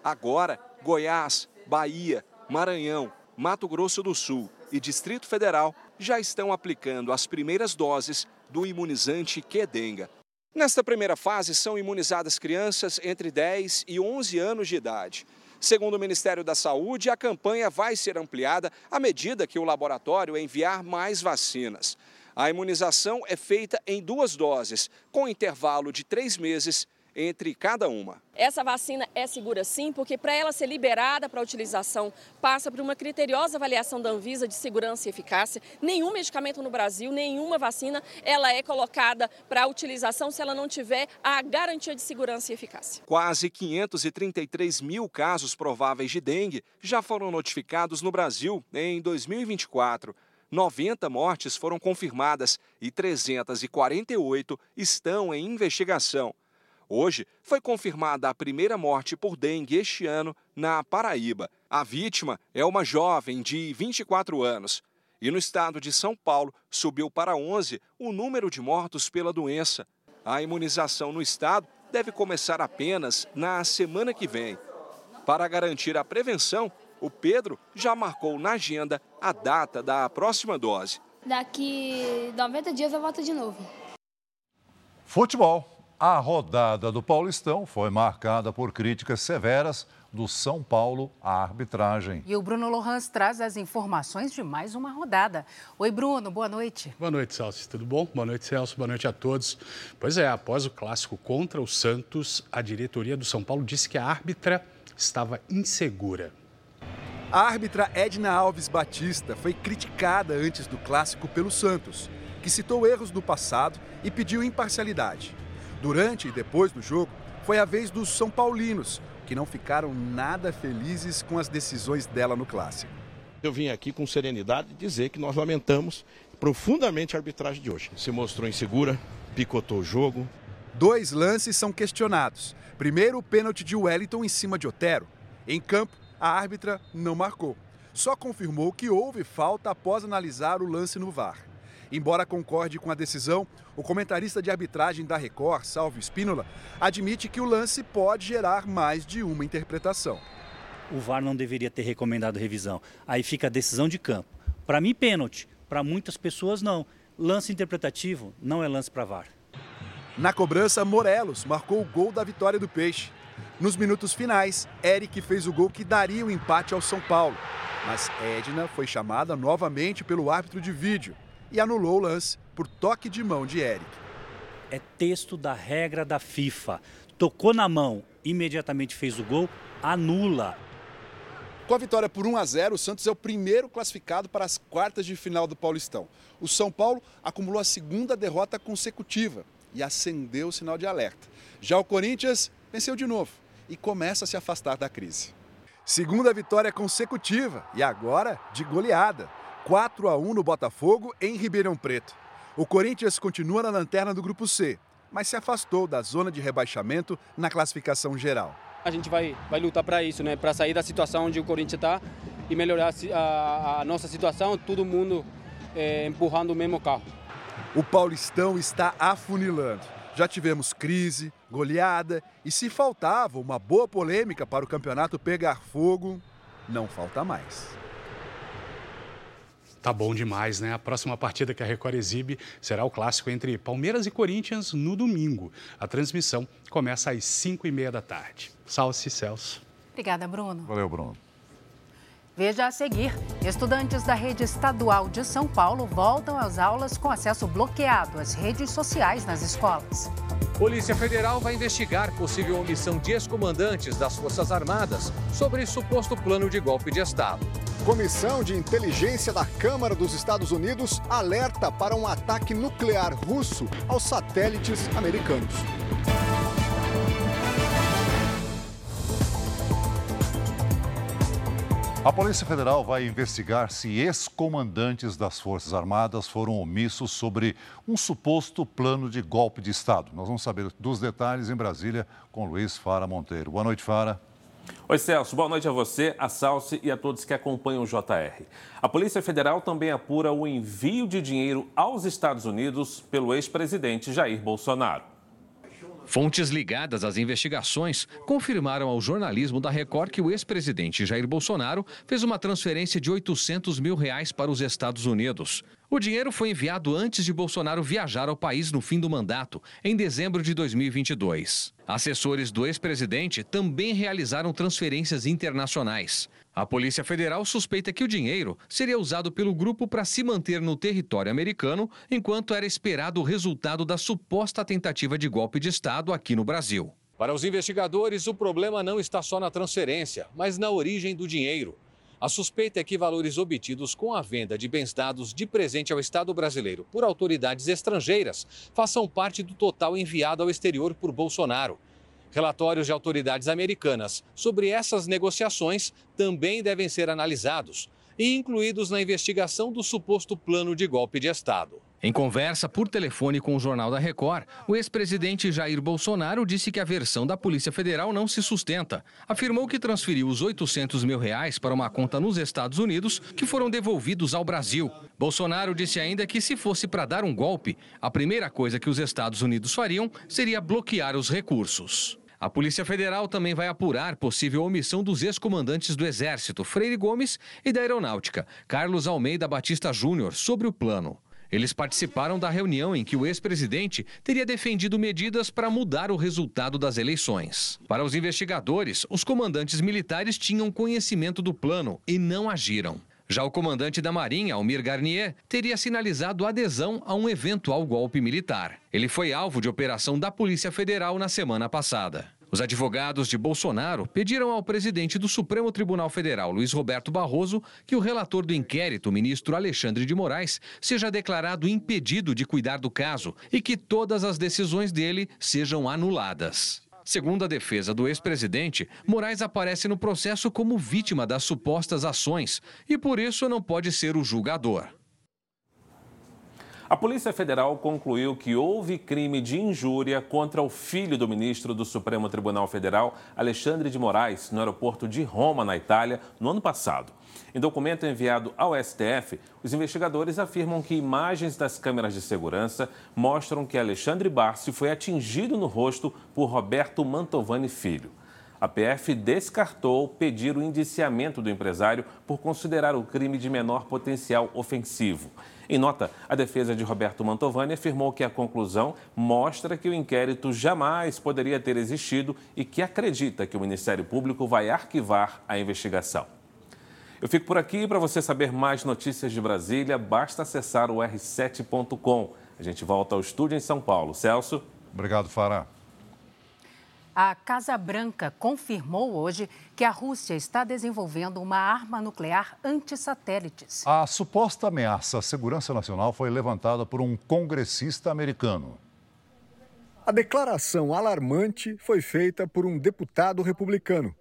Agora, Goiás, Bahia, Maranhão, Mato Grosso do Sul e Distrito Federal já estão aplicando as primeiras doses do imunizante Quedenga. Nesta primeira fase, são imunizadas crianças entre 10 e 11 anos de idade. Segundo o Ministério da Saúde, a campanha vai ser ampliada à medida que o laboratório enviar mais vacinas. A imunização é feita em duas doses, com intervalo de três meses entre cada uma. Essa vacina é segura sim, porque para ela ser liberada para utilização, passa por uma criteriosa avaliação da Anvisa de segurança e eficácia. Nenhum medicamento no Brasil, nenhuma vacina, ela é colocada para utilização se ela não tiver a garantia de segurança e eficácia. Quase 533 mil casos prováveis de dengue já foram notificados no Brasil em 2024. 90 mortes foram confirmadas e 348 estão em investigação. Hoje foi confirmada a primeira morte por dengue este ano na Paraíba. A vítima é uma jovem de 24 anos. E no estado de São Paulo subiu para 11 o número de mortos pela doença. A imunização no estado deve começar apenas na semana que vem. Para garantir a prevenção, o Pedro já marcou na agenda a data da próxima dose. Daqui 90 dias eu volto de novo. Futebol. A rodada do Paulistão foi marcada por críticas severas do São Paulo à arbitragem. E o Bruno Lohans traz as informações de mais uma rodada. Oi, Bruno, boa noite. Boa noite, Celso. Tudo bom? Boa noite, Celso. Boa noite a todos. Pois é, após o clássico contra o Santos, a diretoria do São Paulo disse que a árbitra estava insegura. A árbitra Edna Alves Batista foi criticada antes do clássico pelo Santos, que citou erros do passado e pediu imparcialidade. Durante e depois do jogo, foi a vez dos São Paulinos, que não ficaram nada felizes com as decisões dela no clássico. Eu vim aqui com serenidade dizer que nós lamentamos profundamente a arbitragem de hoje. Se mostrou insegura, picotou o jogo. Dois lances são questionados. Primeiro, o pênalti de Wellington em cima de Otero. Em campo, a árbitra não marcou. Só confirmou que houve falta após analisar o lance no VAR. Embora concorde com a decisão, o comentarista de arbitragem da Record, Salvo Espínola, admite que o lance pode gerar mais de uma interpretação. O VAR não deveria ter recomendado revisão. Aí fica a decisão de campo. Para mim, pênalti. Para muitas pessoas, não. Lance interpretativo não é lance para VAR. Na cobrança, Morelos marcou o gol da vitória do Peixe. Nos minutos finais, Eric fez o gol que daria o empate ao São Paulo. Mas Edna foi chamada novamente pelo árbitro de vídeo e anulou o lance por toque de mão de Eric. É texto da regra da FIFA. Tocou na mão, imediatamente fez o gol, anula. Com a vitória por 1 a 0, o Santos é o primeiro classificado para as quartas de final do Paulistão. O São Paulo acumulou a segunda derrota consecutiva e acendeu o sinal de alerta. Já o Corinthians venceu de novo e começa a se afastar da crise. Segunda vitória consecutiva e agora de goleada. 4 a 1 no Botafogo em Ribeirão Preto. O Corinthians continua na lanterna do grupo C, mas se afastou da zona de rebaixamento na classificação geral. A gente vai, vai lutar para isso, né? Para sair da situação onde o Corinthians está e melhorar a, a, nossa situação, todo mundo é, empurrando o mesmo carro. O Paulistão está afunilando. Já tivemos crise, goleada e se faltava uma boa polêmica para o campeonato pegar fogo, não falta mais. Tá bom demais, né? A próxima partida que a Record exibe será o clássico entre Palmeiras e Corinthians no domingo. A transmissão começa às 5 e meia da tarde. Salve, Celso. Obrigada, Bruno. Valeu, Bruno. Veja a seguir: estudantes da rede estadual de São Paulo voltam às aulas com acesso bloqueado às redes sociais nas escolas. Polícia Federal vai investigar possível omissão de ex-comandantes das Forças Armadas sobre suposto plano de golpe de Estado. Comissão de Inteligência da Câmara dos Estados Unidos alerta para um ataque nuclear russo aos satélites americanos. A Polícia Federal vai investigar se ex-comandantes das Forças Armadas foram omissos sobre um suposto plano de golpe de Estado. Nós vamos saber dos detalhes em Brasília com Luiz Fara Monteiro. Boa noite, Fara. Oi, Celso. Boa noite a você, a Salsi e a todos que acompanham o JR. A Polícia Federal também apura o envio de dinheiro aos Estados Unidos pelo ex-presidente Jair Bolsonaro. Fontes ligadas às investigações confirmaram ao jornalismo da Record que o ex-presidente Jair Bolsonaro fez uma transferência de 800 mil reais para os Estados Unidos. O dinheiro foi enviado antes de Bolsonaro viajar ao país no fim do mandato, em dezembro de 2022. Assessores do ex-presidente também realizaram transferências internacionais. A Polícia Federal suspeita que o dinheiro seria usado pelo grupo para se manter no território americano enquanto era esperado o resultado da suposta tentativa de golpe de Estado aqui no Brasil. Para os investigadores, o problema não está só na transferência, mas na origem do dinheiro. A suspeita é que valores obtidos com a venda de bens dados de presente ao Estado brasileiro por autoridades estrangeiras façam parte do total enviado ao exterior por Bolsonaro. Relatórios de autoridades americanas sobre essas negociações também devem ser analisados e incluídos na investigação do suposto plano de golpe de Estado. Em conversa por telefone com o Jornal da Record, o ex-presidente Jair Bolsonaro disse que a versão da Polícia Federal não se sustenta. Afirmou que transferiu os 800 mil reais para uma conta nos Estados Unidos que foram devolvidos ao Brasil. Bolsonaro disse ainda que se fosse para dar um golpe, a primeira coisa que os Estados Unidos fariam seria bloquear os recursos. A Polícia Federal também vai apurar possível omissão dos ex-comandantes do Exército, Freire Gomes, e da Aeronáutica, Carlos Almeida Batista Júnior, sobre o plano. Eles participaram da reunião em que o ex-presidente teria defendido medidas para mudar o resultado das eleições. Para os investigadores, os comandantes militares tinham conhecimento do plano e não agiram. Já o comandante da Marinha, Almir Garnier, teria sinalizado adesão a um eventual golpe militar. Ele foi alvo de operação da Polícia Federal na semana passada. Os advogados de Bolsonaro pediram ao presidente do Supremo Tribunal Federal, Luiz Roberto Barroso, que o relator do inquérito, o ministro Alexandre de Moraes, seja declarado impedido de cuidar do caso e que todas as decisões dele sejam anuladas. Segundo a defesa do ex-presidente, Moraes aparece no processo como vítima das supostas ações e por isso não pode ser o julgador. A Polícia Federal concluiu que houve crime de injúria contra o filho do ministro do Supremo Tribunal Federal, Alexandre de Moraes, no aeroporto de Roma, na Itália, no ano passado. Em documento enviado ao STF, os investigadores afirmam que imagens das câmeras de segurança mostram que Alexandre Barsi foi atingido no rosto por Roberto Mantovani Filho. A PF descartou pedir o indiciamento do empresário por considerar o crime de menor potencial ofensivo. Em nota, a defesa de Roberto Mantovani afirmou que a conclusão mostra que o inquérito jamais poderia ter existido e que acredita que o Ministério Público vai arquivar a investigação. Eu fico por aqui. Para você saber mais notícias de Brasília, basta acessar o r7.com. A gente volta ao estúdio em São Paulo. Celso. Obrigado, Fará. A Casa Branca confirmou hoje que a Rússia está desenvolvendo uma arma nuclear anti-satélites. A suposta ameaça à segurança nacional foi levantada por um congressista americano. A declaração alarmante foi feita por um deputado republicano.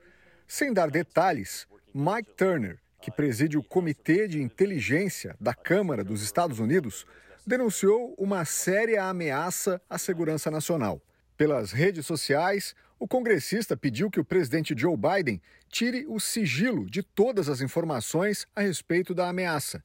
Sem dar detalhes, Mike Turner, que preside o Comitê de Inteligência da Câmara dos Estados Unidos, denunciou uma séria ameaça à segurança nacional. Pelas redes sociais, o congressista pediu que o presidente Joe Biden tire o sigilo de todas as informações a respeito da ameaça.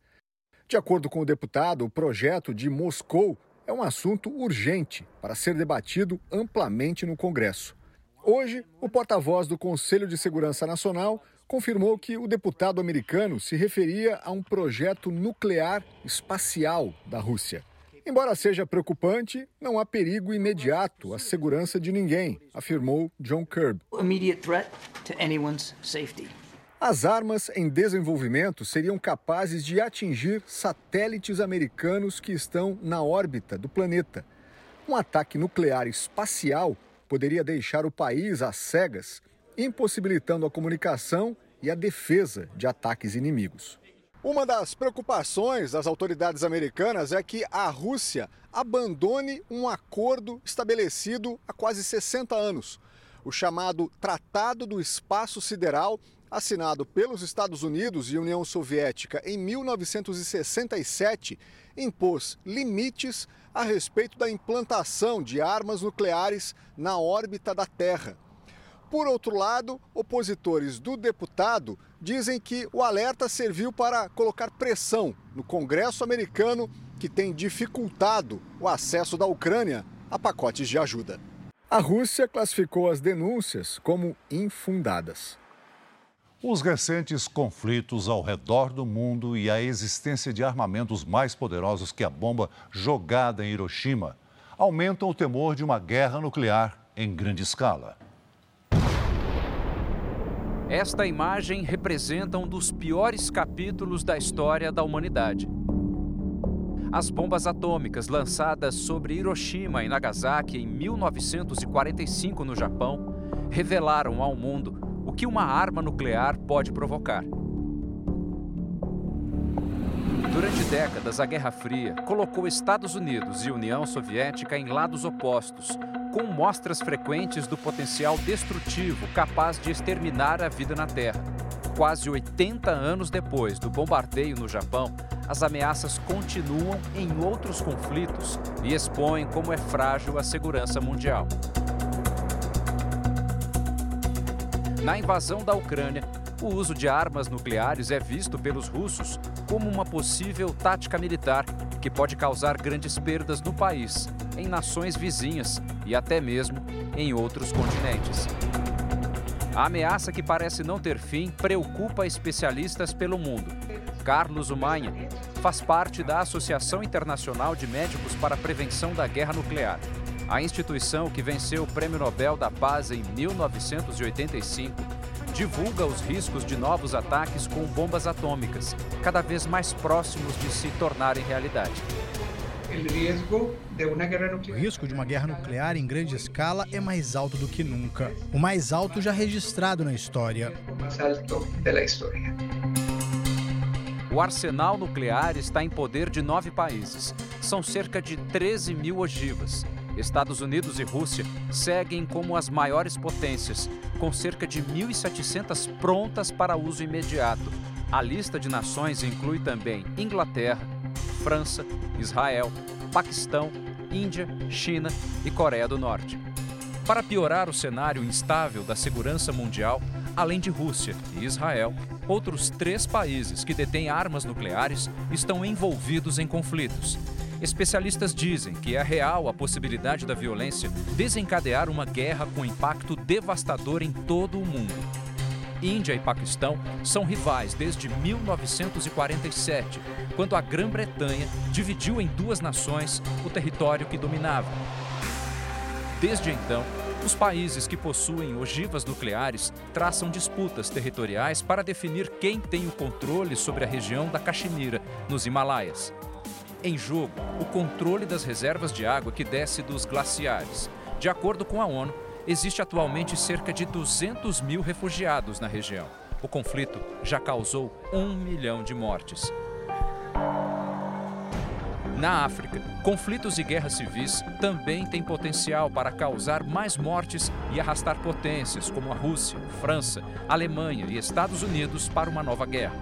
De acordo com o deputado, o projeto de Moscou é um assunto urgente para ser debatido amplamente no Congresso. Hoje, o porta-voz do Conselho de Segurança Nacional, confirmou que o deputado americano se referia a um projeto nuclear espacial da Rússia. Embora seja preocupante, não há perigo imediato à segurança de ninguém, afirmou John Kirby. As armas em desenvolvimento seriam capazes de atingir satélites americanos que estão na órbita do planeta. Um ataque nuclear espacial poderia deixar o país às cegas impossibilitando a comunicação e a defesa de ataques inimigos. Uma das preocupações das autoridades americanas é que a Rússia abandone um acordo estabelecido há quase 60 anos, o chamado Tratado do Espaço Sideral, assinado pelos Estados Unidos e União Soviética em 1967, impôs limites a respeito da implantação de armas nucleares na órbita da Terra. Por outro lado, opositores do deputado dizem que o alerta serviu para colocar pressão no Congresso americano, que tem dificultado o acesso da Ucrânia a pacotes de ajuda. A Rússia classificou as denúncias como infundadas. Os recentes conflitos ao redor do mundo e a existência de armamentos mais poderosos que a bomba jogada em Hiroshima aumentam o temor de uma guerra nuclear em grande escala. Esta imagem representa um dos piores capítulos da história da humanidade. As bombas atômicas lançadas sobre Hiroshima e Nagasaki em 1945 no Japão revelaram ao mundo o que uma arma nuclear pode provocar. Durante décadas, a Guerra Fria colocou Estados Unidos e União Soviética em lados opostos, com mostras frequentes do potencial destrutivo capaz de exterminar a vida na Terra. Quase 80 anos depois do bombardeio no Japão, as ameaças continuam em outros conflitos e expõem como é frágil a segurança mundial. Na invasão da Ucrânia, o uso de armas nucleares é visto pelos russos como uma possível tática militar que pode causar grandes perdas no país, em nações vizinhas e até mesmo em outros continentes. A ameaça que parece não ter fim preocupa especialistas pelo mundo. Carlos Umanha faz parte da Associação Internacional de Médicos para a Prevenção da Guerra Nuclear. A instituição que venceu o Prêmio Nobel da Paz em 1985 divulga os riscos de novos ataques com bombas atômicas, cada vez mais próximos de se tornarem realidade. O risco de uma guerra nuclear em grande escala é mais alto do que nunca. O mais alto já registrado na história. O arsenal nuclear está em poder de nove países. São cerca de 13 mil ogivas. Estados Unidos e Rússia seguem como as maiores potências, com cerca de 1.700 prontas para uso imediato. A lista de nações inclui também Inglaterra, França, Israel, Paquistão, Índia, China e Coreia do Norte. Para piorar o cenário instável da segurança mundial, além de Rússia e Israel, outros três países que detêm armas nucleares estão envolvidos em conflitos. Especialistas dizem que é real a possibilidade da violência desencadear uma guerra com impacto devastador em todo o mundo. Índia e Paquistão são rivais desde 1947, quando a Grã-Bretanha dividiu em duas nações o território que dominava. Desde então, os países que possuem ogivas nucleares traçam disputas territoriais para definir quem tem o controle sobre a região da Caxemira, nos Himalaias. Em jogo, o controle das reservas de água que desce dos glaciares. De acordo com a ONU, existe atualmente cerca de 200 mil refugiados na região. O conflito já causou um milhão de mortes. Na África, conflitos e guerras civis também têm potencial para causar mais mortes e arrastar potências como a Rússia, França, Alemanha e Estados Unidos para uma nova guerra.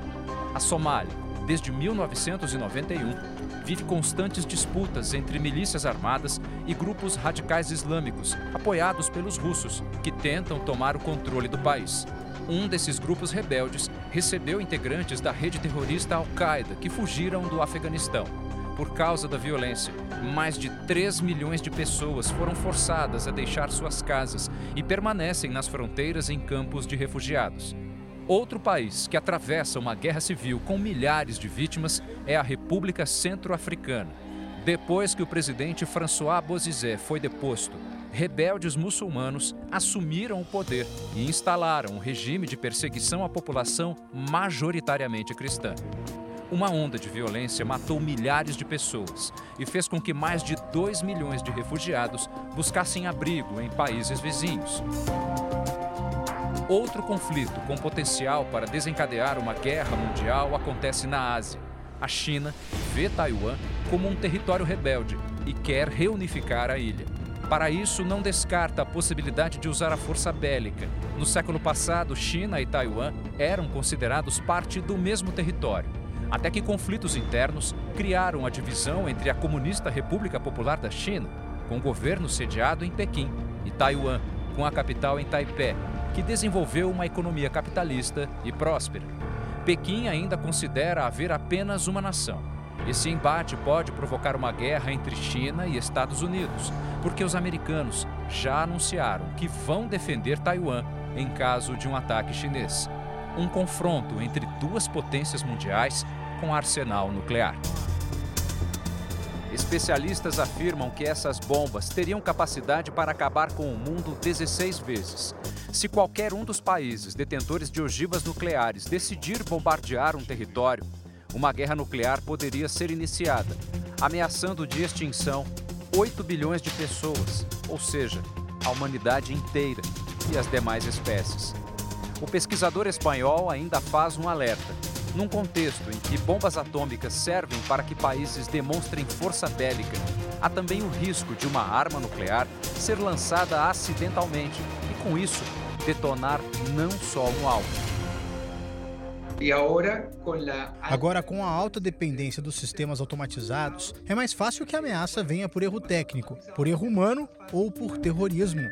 A Somália, desde 1991, vive constantes disputas entre milícias armadas e grupos radicais islâmicos, apoiados pelos russos, que tentam tomar o controle do país. Um desses grupos rebeldes recebeu integrantes da rede terrorista Al-Qaeda que fugiram do Afeganistão. Por causa da violência, mais de 3 milhões de pessoas foram forçadas a deixar suas casas e permanecem nas fronteiras em campos de refugiados. Outro país que atravessa uma guerra civil com milhares de vítimas é a República Centro-Africana. Depois que o presidente François Bozizé foi deposto, rebeldes muçulmanos assumiram o poder e instalaram um regime de perseguição à população majoritariamente cristã. Uma onda de violência matou milhares de pessoas e fez com que mais de 2 milhões de refugiados buscassem abrigo em países vizinhos. Outro conflito com potencial para desencadear uma guerra mundial acontece na Ásia. A China vê Taiwan como um território rebelde e quer reunificar a ilha. Para isso, não descarta a possibilidade de usar a força bélica. No século passado, China e Taiwan eram considerados parte do mesmo território, até que conflitos internos criaram a divisão entre a comunista República Popular da China, com o governo sediado em Pequim, e Taiwan, com a capital em Taipei, que desenvolveu uma economia capitalista e próspera. Pequim ainda considera haver apenas uma nação. Esse embate pode provocar uma guerra entre China e Estados Unidos, porque os americanos já anunciaram que vão defender Taiwan em caso de um ataque chinês. Um confronto entre duas potências mundiais com arsenal nuclear. Especialistas afirmam que essas bombas teriam capacidade para acabar com o mundo 16 vezes. Se qualquer um dos países detentores de ogivas nucleares decidir bombardear um território, uma guerra nuclear poderia ser iniciada, ameaçando de extinção 8 bilhões de pessoas, ou seja, a humanidade inteira e as demais espécies. O pesquisador espanhol ainda faz um alerta. Num contexto em que bombas atômicas servem para que países demonstrem força bélica, há também o risco de uma arma nuclear ser lançada acidentalmente e, com isso, detonar não só um alvo. Agora, com a alta dependência dos sistemas automatizados, é mais fácil que a ameaça venha por erro técnico, por erro humano ou por terrorismo.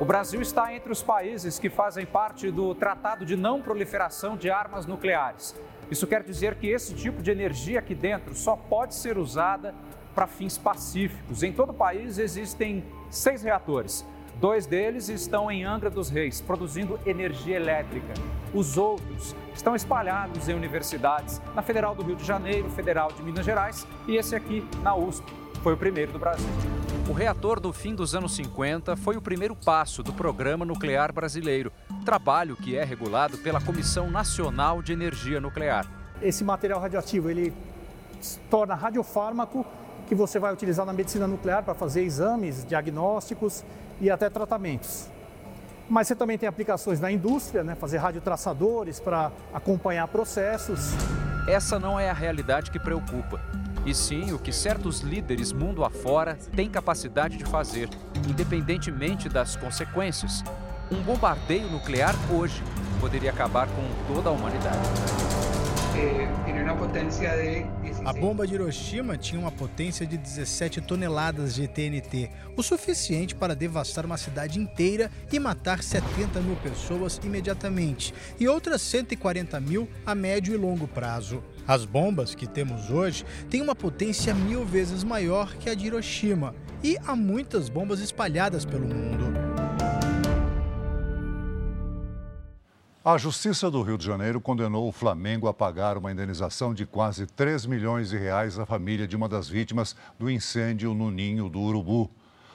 O Brasil está entre os países que fazem parte do Tratado de Não Proliferação de Armas Nucleares. Isso quer dizer que esse tipo de energia aqui dentro só pode ser usada para fins pacíficos. Em todo o país existem seis reatores. Dois deles estão em Angra dos Reis, produzindo energia elétrica. Os outros estão espalhados em universidades, na Federal do Rio de Janeiro, Federal de Minas Gerais e esse aqui na USP. Foi o primeiro do Brasil. O reator do fim dos anos 50 foi o primeiro passo do Programa Nuclear Brasileiro, trabalho que é regulado pela Comissão Nacional de Energia Nuclear. Esse material radioativo ele torna radiofármaco que você vai utilizar na medicina nuclear para fazer exames diagnósticos e até tratamentos. Mas você também tem aplicações na indústria, né? fazer radiotraçadores para acompanhar processos. Essa não é a realidade que preocupa, e sim o que certos líderes mundo afora têm capacidade de fazer, independentemente das consequências. Um bombardeio nuclear hoje poderia acabar com toda a humanidade. A bomba de Hiroshima tinha uma potência de 17 toneladas de TNT, o suficiente para devastar uma cidade inteira e matar 70 mil pessoas imediatamente, e outras 140 mil a médio e longo prazo. As bombas que temos hoje têm uma potência mil vezes maior que a de Hiroshima, e há muitas bombas espalhadas pelo mundo. A Justiça do Rio de Janeiro condenou o Flamengo a pagar uma indenização de quase 3 milhões de reais à família de uma das vítimas do incêndio no Ninho do Urubu.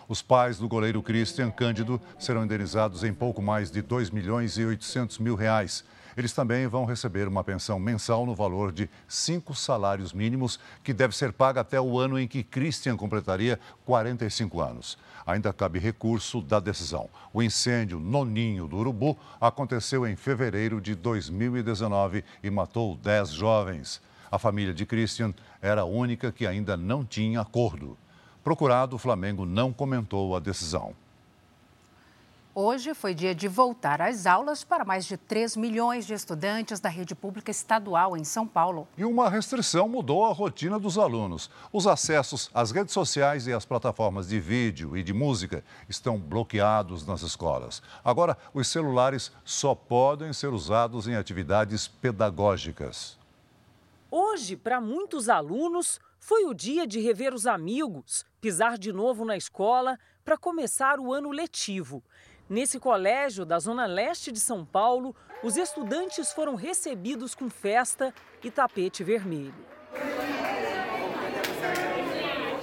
Os pais do goleiro Christian Cândido serão indenizados em pouco mais de 2 milhões e 800 mil reais. Eles também vão receber uma pensão mensal no valor de cinco salários mínimos, que deve ser paga até o ano em que Christian completaria 45 anos. Ainda cabe recurso da decisão. O incêndio no Ninho do Urubu aconteceu em fevereiro de 2019 e matou 10 jovens. A família de Christian era a única que ainda não tinha acordo. Procurado, o Flamengo não comentou a decisão. Hoje foi dia de voltar às aulas para mais de 3 milhões de estudantes da rede pública estadual em São Paulo. E uma restrição mudou a rotina dos alunos. Os acessos às redes sociais e às plataformas de vídeo e de música estão bloqueados nas escolas. Agora, os celulares só podem ser usados em atividades pedagógicas. Hoje, para muitos alunos, foi o dia de rever os amigos, pisar de novo na escola para começar o ano letivo. Nesse colégio da zona leste de São Paulo, os estudantes foram recebidos com festa e tapete vermelho.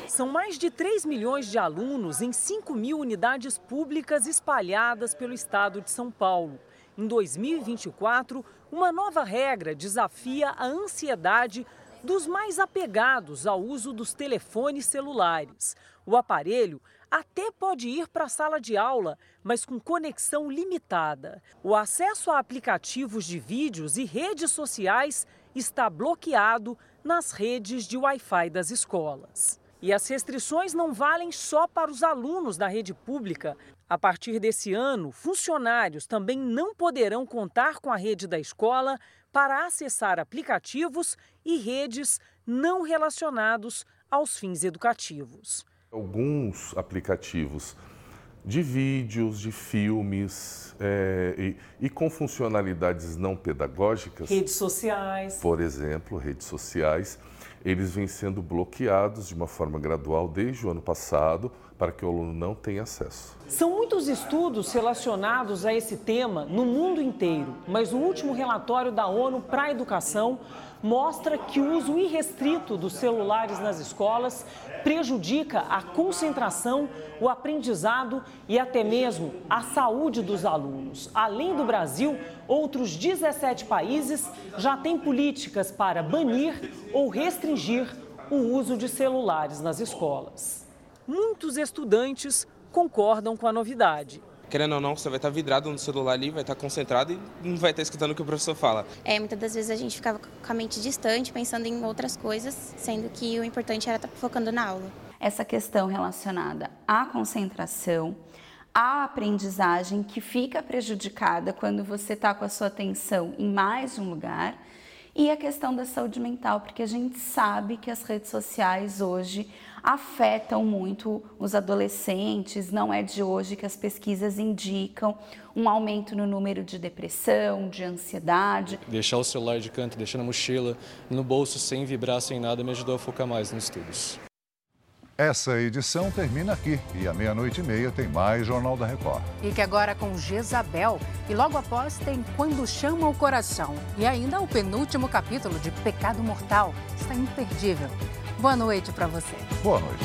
São mais de 3 milhões de alunos em 5 mil unidades públicas espalhadas pelo estado de São Paulo. Em 2024, uma nova regra desafia a ansiedade dos mais apegados ao uso dos telefones celulares. O aparelho até pode ir para a sala de aula, mas com conexão limitada. O acesso a aplicativos de vídeos e redes sociais está bloqueado nas redes de Wi-Fi das escolas. E as restrições não valem só para os alunos da rede pública. A partir desse ano, funcionários também não poderão contar com a rede da escola para acessar aplicativos e redes não relacionados aos fins educativos. Alguns aplicativos de vídeos, de filmes é, e, e, com funcionalidades não pedagógicas. Redes sociais. Por exemplo, redes sociais. Eles vêm sendo bloqueados de uma forma gradual desde o ano passado para que o aluno não tenha acesso. São muitos estudos relacionados a esse tema no mundo inteiro, mas o último relatório da ONU para a Educação mostra que o uso irrestrito dos celulares nas escolas prejudica a concentração, o aprendizado e até mesmo a saúde dos alunos. Além do Brasil, outros 17 países já têm políticas para banir ou restringir o uso de celulares nas escolas. Muitos estudantes concordam com a novidade querendo ou não, você vai estar vidrado no celular ali, vai estar concentrado e não vai estar escutando o que o professor fala. É, muitas das vezes a gente ficava com a mente distante, pensando em outras coisas, sendo que o importante era estar focando na aula. Essa questão relacionada à concentração, à aprendizagem que fica prejudicada quando você está com a sua atenção em mais de um lugar e a questão da saúde mental, porque a gente sabe que as redes sociais hoje afetam muito os adolescentes. Não é de hoje que as pesquisas indicam um aumento no número de depressão, de ansiedade. Deixar o celular de canto, deixar na mochila, no bolso, sem vibrar, sem nada, me ajudou a focar mais nos estudos. Essa edição termina aqui e à meia-noite e meia tem mais Jornal da Record. Fique agora com Jezabel e logo após tem Quando Chama o Coração. E ainda o penúltimo capítulo de Pecado Mortal. Está imperdível. Boa noite para você. Boa noite.